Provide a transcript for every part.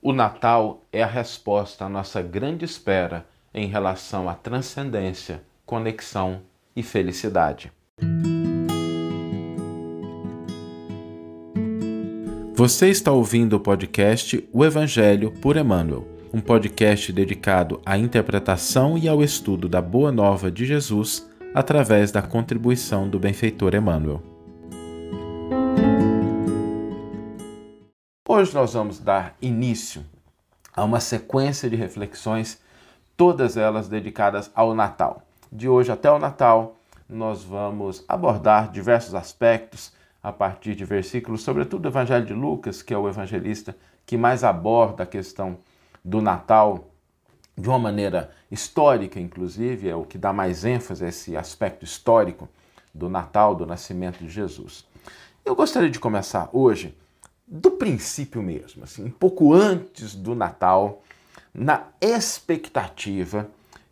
O Natal é a resposta à nossa grande espera em relação à transcendência, conexão e felicidade. Você está ouvindo o podcast O Evangelho por Emmanuel, um podcast dedicado à interpretação e ao estudo da Boa Nova de Jesus através da contribuição do benfeitor Emmanuel. Hoje nós vamos dar início a uma sequência de reflexões, todas elas dedicadas ao Natal. De hoje até o Natal, nós vamos abordar diversos aspectos a partir de versículos, sobretudo do Evangelho de Lucas, que é o evangelista que mais aborda a questão do Natal de uma maneira histórica, inclusive, é o que dá mais ênfase a esse aspecto histórico do Natal, do nascimento de Jesus. Eu gostaria de começar hoje do princípio mesmo, assim, um pouco antes do Natal, na expectativa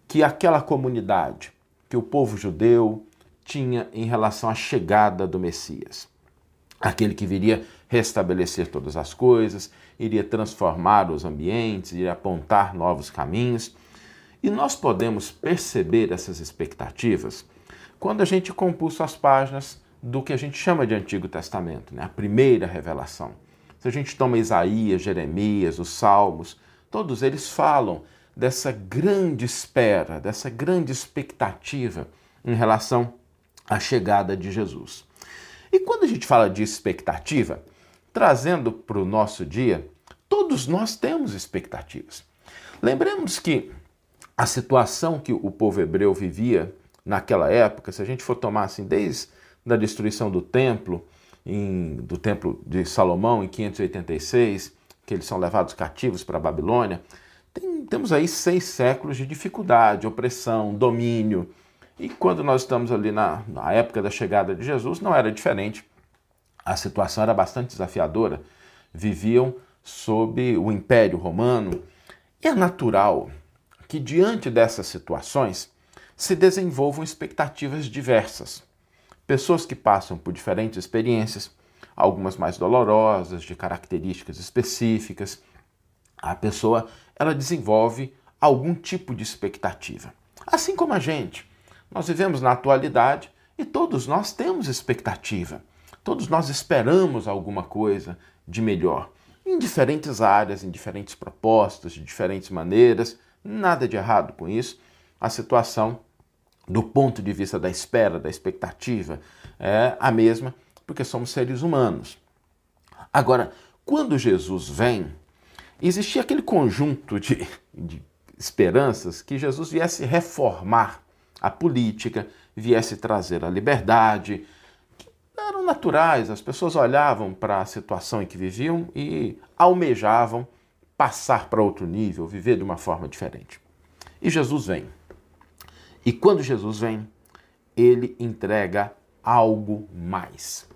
que aquela comunidade, que o povo judeu tinha em relação à chegada do Messias. Aquele que viria restabelecer todas as coisas, iria transformar os ambientes, iria apontar novos caminhos. E nós podemos perceber essas expectativas quando a gente compulsa as páginas do que a gente chama de Antigo Testamento, né? a primeira revelação. Se a gente toma Isaías, Jeremias, os Salmos, todos eles falam dessa grande espera, dessa grande expectativa em relação à chegada de Jesus. E quando a gente fala de expectativa, trazendo para o nosso dia, todos nós temos expectativas. Lembremos que a situação que o povo hebreu vivia naquela época, se a gente for tomar assim, desde a destruição do templo, em, do Templo de Salomão em 586, que eles são levados cativos para a Babilônia, tem, temos aí seis séculos de dificuldade, opressão, domínio. E quando nós estamos ali na, na época da chegada de Jesus, não era diferente. A situação era bastante desafiadora. Viviam sob o Império Romano. E é natural que, diante dessas situações, se desenvolvam expectativas diversas. Pessoas que passam por diferentes experiências, algumas mais dolorosas, de características específicas, a pessoa ela desenvolve algum tipo de expectativa. Assim como a gente, nós vivemos na atualidade e todos nós temos expectativa. Todos nós esperamos alguma coisa de melhor, em diferentes áreas, em diferentes propostas, de diferentes maneiras. Nada de errado com isso. A situação do ponto de vista da espera, da expectativa, é a mesma, porque somos seres humanos. Agora, quando Jesus vem, existia aquele conjunto de, de esperanças que Jesus viesse reformar a política, viesse trazer a liberdade, eram naturais, as pessoas olhavam para a situação em que viviam e almejavam passar para outro nível, viver de uma forma diferente. E Jesus vem. E quando Jesus vem, ele entrega algo mais.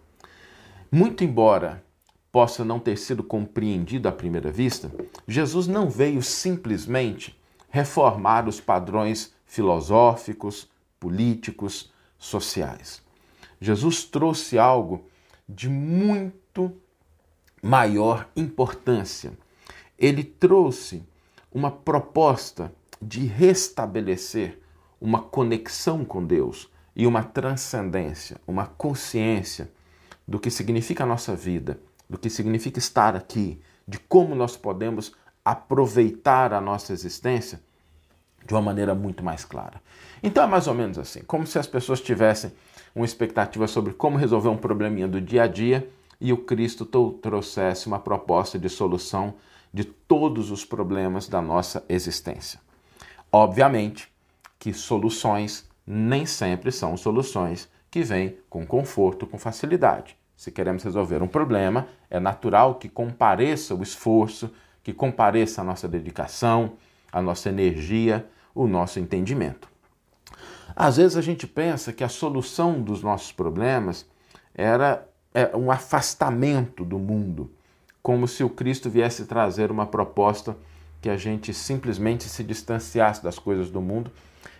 Muito embora possa não ter sido compreendido à primeira vista, Jesus não veio simplesmente reformar os padrões filosóficos, políticos, sociais. Jesus trouxe algo de muito maior importância. Ele trouxe uma proposta de restabelecer uma conexão com Deus e uma transcendência, uma consciência do que significa a nossa vida, do que significa estar aqui, de como nós podemos aproveitar a nossa existência de uma maneira muito mais clara. Então é mais ou menos assim, como se as pessoas tivessem uma expectativa sobre como resolver um probleminha do dia a dia e o Cristo trouxesse uma proposta de solução de todos os problemas da nossa existência. Obviamente, que soluções nem sempre são soluções que vêm com conforto, com facilidade. Se queremos resolver um problema, é natural que compareça o esforço, que compareça a nossa dedicação, a nossa energia, o nosso entendimento. Às vezes a gente pensa que a solução dos nossos problemas era é, um afastamento do mundo, como se o Cristo viesse trazer uma proposta que a gente simplesmente se distanciasse das coisas do mundo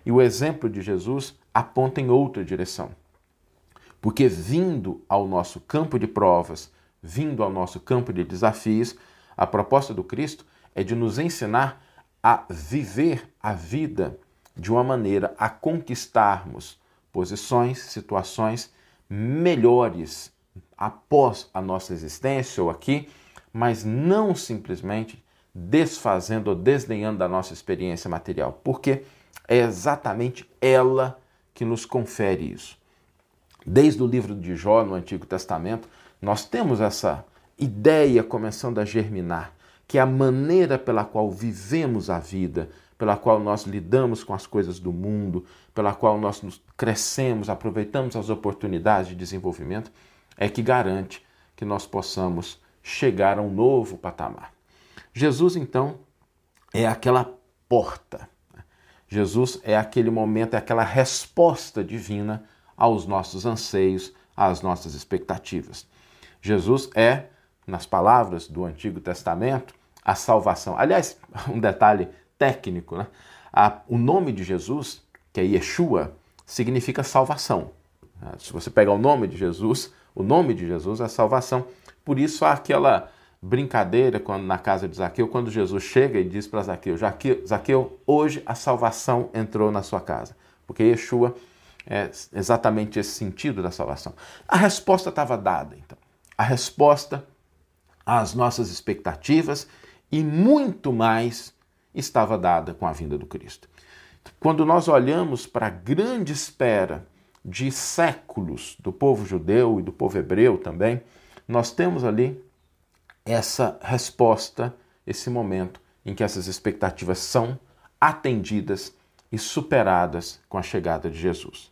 e o exemplo de Jesus aponta em outra direção. Porque vindo ao nosso campo de provas, vindo ao nosso campo de desafios, a proposta do Cristo é de nos ensinar a viver a vida de uma maneira a conquistarmos posições, situações melhores após a nossa existência ou aqui, mas não simplesmente desfazendo ou desdenhando da nossa experiência material, porque é exatamente ela que nos confere isso. Desde o livro de Jó no Antigo Testamento, nós temos essa ideia começando a germinar, que é a maneira pela qual vivemos a vida, pela qual nós lidamos com as coisas do mundo, pela qual nós nos crescemos, aproveitamos as oportunidades de desenvolvimento, é que garante que nós possamos chegar a um novo patamar. Jesus, então, é aquela porta. Jesus é aquele momento, é aquela resposta divina aos nossos anseios, às nossas expectativas. Jesus é, nas palavras do Antigo Testamento, a salvação. Aliás, um detalhe técnico, né? o nome de Jesus, que é Yeshua, significa salvação. Se você pegar o nome de Jesus, o nome de Jesus é salvação. Por isso há aquela brincadeira quando na casa de Zaqueu, quando Jesus chega e diz para Zaqueu, Zaqueu, hoje a salvação entrou na sua casa. Porque Yeshua é exatamente esse sentido da salvação. A resposta estava dada, então. A resposta às nossas expectativas e muito mais estava dada com a vinda do Cristo. Quando nós olhamos para a grande espera de séculos do povo judeu e do povo hebreu também, nós temos ali essa resposta, esse momento em que essas expectativas são atendidas e superadas com a chegada de Jesus.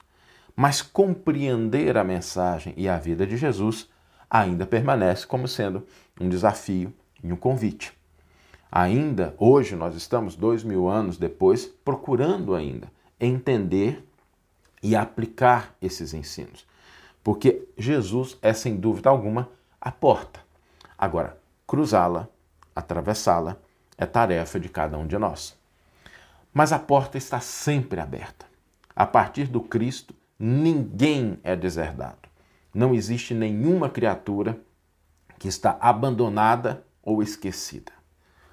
Mas compreender a mensagem e a vida de Jesus ainda permanece como sendo um desafio e um convite. Ainda hoje nós estamos dois mil anos depois procurando ainda entender e aplicar esses ensinos, porque Jesus é sem dúvida alguma a porta. Agora, cruzá-la, atravessá-la, é tarefa de cada um de nós. Mas a porta está sempre aberta. A partir do Cristo, ninguém é deserdado. Não existe nenhuma criatura que está abandonada ou esquecida.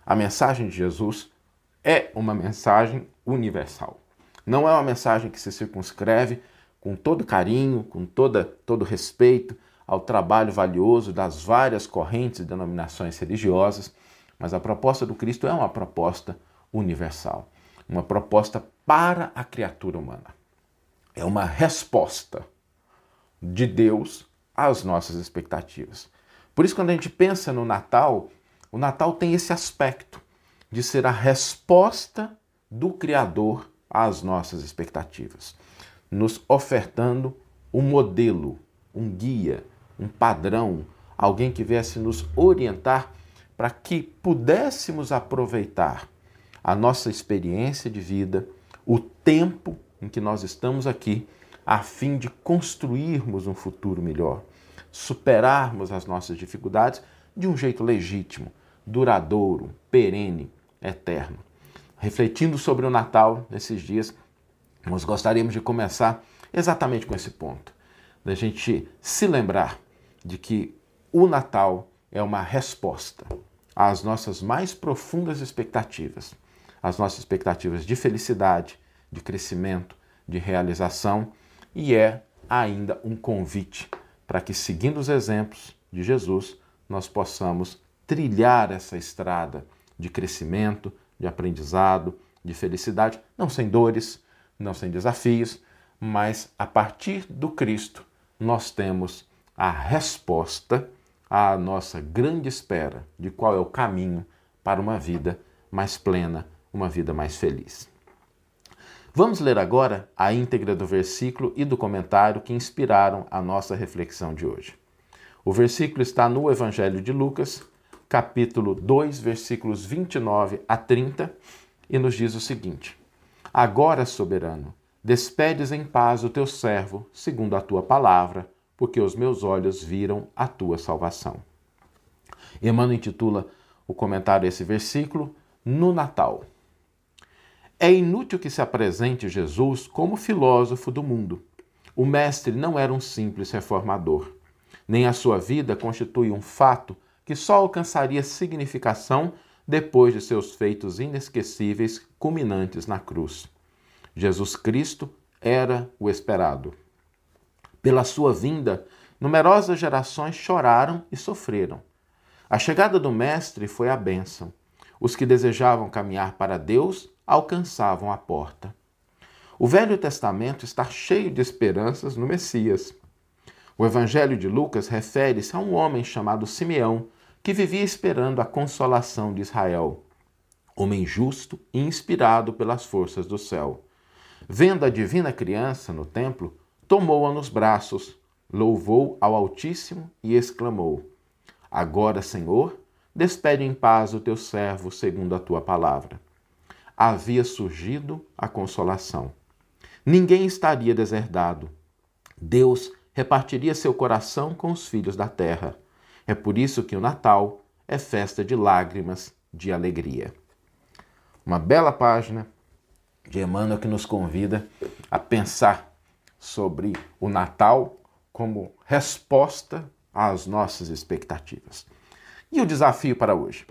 A mensagem de Jesus é uma mensagem universal. Não é uma mensagem que se circunscreve com todo carinho, com toda, todo respeito ao trabalho valioso das várias correntes e denominações religiosas, mas a proposta do Cristo é uma proposta universal, uma proposta para a criatura humana. É uma resposta de Deus às nossas expectativas. Por isso, quando a gente pensa no Natal, o Natal tem esse aspecto de ser a resposta do Criador às nossas expectativas, nos ofertando um modelo, um guia, um padrão, alguém que viesse nos orientar para que pudéssemos aproveitar a nossa experiência de vida, o tempo em que nós estamos aqui, a fim de construirmos um futuro melhor, superarmos as nossas dificuldades de um jeito legítimo, duradouro, perene, eterno. Refletindo sobre o Natal nesses dias, nós gostaríamos de começar exatamente com esse ponto, da gente se lembrar de que o Natal é uma resposta às nossas mais profundas expectativas, às nossas expectativas de felicidade, de crescimento, de realização e é ainda um convite para que, seguindo os exemplos de Jesus, nós possamos trilhar essa estrada de crescimento, de aprendizado, de felicidade, não sem dores, não sem desafios, mas a partir do Cristo nós temos a resposta à nossa grande espera de qual é o caminho para uma vida mais plena, uma vida mais feliz. Vamos ler agora a íntegra do versículo e do comentário que inspiraram a nossa reflexão de hoje. O versículo está no Evangelho de Lucas, capítulo 2, versículos 29 a 30, e nos diz o seguinte: Agora, soberano, despedes em paz o teu servo, segundo a tua palavra, porque os meus olhos viram a tua salvação. Emmanuel intitula o comentário a esse versículo No Natal. É inútil que se apresente Jesus como filósofo do mundo. O mestre não era um simples reformador. Nem a sua vida constitui um fato que só alcançaria significação depois de seus feitos inesquecíveis culminantes na cruz. Jesus Cristo era o esperado. Pela sua vinda, numerosas gerações choraram e sofreram. A chegada do Mestre foi a bênção. Os que desejavam caminhar para Deus alcançavam a porta. O Velho Testamento está cheio de esperanças no Messias. O Evangelho de Lucas refere-se a um homem chamado Simeão, que vivia esperando a consolação de Israel. Homem justo e inspirado pelas forças do céu. Vendo a divina criança no templo, tomou-a nos braços, louvou ao Altíssimo e exclamou: Agora, Senhor, despede em paz o teu servo segundo a tua palavra. Havia surgido a consolação. Ninguém estaria deserdado. Deus repartiria seu coração com os filhos da terra. É por isso que o Natal é festa de lágrimas, de alegria. Uma bela página de Emmanuel que nos convida a pensar sobre o Natal como resposta às nossas expectativas. E o desafio para hoje?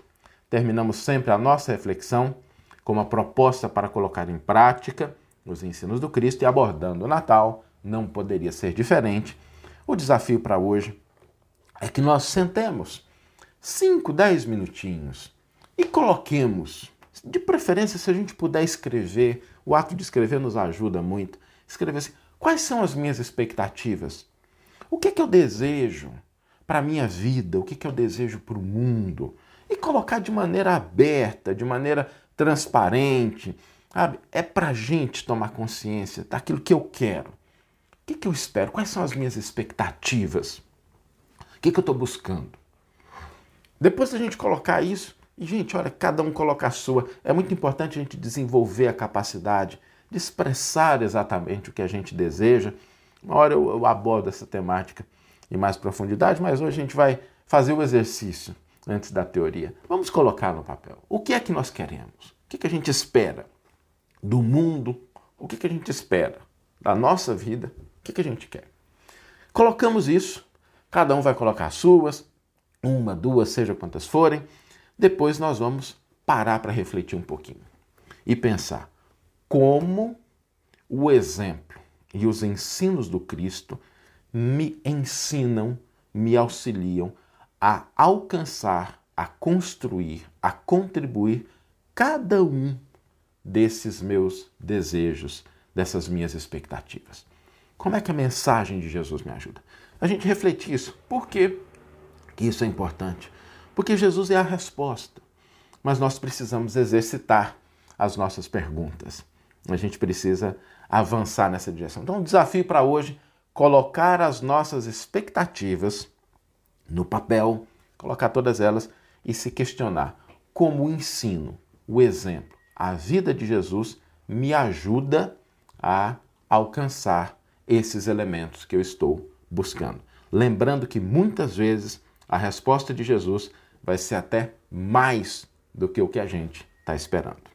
Terminamos sempre a nossa reflexão com uma proposta para colocar em prática os ensinos do Cristo e abordando o Natal não poderia ser diferente. O desafio para hoje é que nós sentemos 5, 10 minutinhos e coloquemos, de preferência, se a gente puder escrever, o ato de escrever nos ajuda muito. Escrever assim: quais são as minhas expectativas? O que é que eu desejo para a minha vida? O que é que eu desejo para o mundo? E colocar de maneira aberta, de maneira transparente. Sabe? É para a gente tomar consciência daquilo que eu quero o que, que eu espero? Quais são as minhas expectativas? O que, que eu estou buscando? Depois da gente colocar isso, e gente, olha, cada um coloca a sua. É muito importante a gente desenvolver a capacidade de expressar exatamente o que a gente deseja. Uma hora eu, eu abordo essa temática em mais profundidade, mas hoje a gente vai fazer o exercício antes da teoria. Vamos colocar no papel. O que é que nós queremos? O que, que a gente espera do mundo? O que, que a gente espera da nossa vida? que, que a gente quer? Colocamos isso, cada um vai colocar as suas, uma, duas, seja quantas forem. Depois nós vamos parar para refletir um pouquinho e pensar como o exemplo e os ensinos do Cristo me ensinam, me auxiliam a alcançar, a construir, a contribuir cada um desses meus desejos, dessas minhas expectativas. Como é que a mensagem de Jesus me ajuda? A gente refletir isso. Por quê que isso é importante? Porque Jesus é a resposta, mas nós precisamos exercitar as nossas perguntas. A gente precisa avançar nessa direção. Então, o desafio para hoje colocar as nossas expectativas no papel, colocar todas elas e se questionar como o ensino, o exemplo, a vida de Jesus me ajuda a alcançar esses elementos que eu estou buscando. Lembrando que muitas vezes a resposta de Jesus vai ser até mais do que o que a gente está esperando.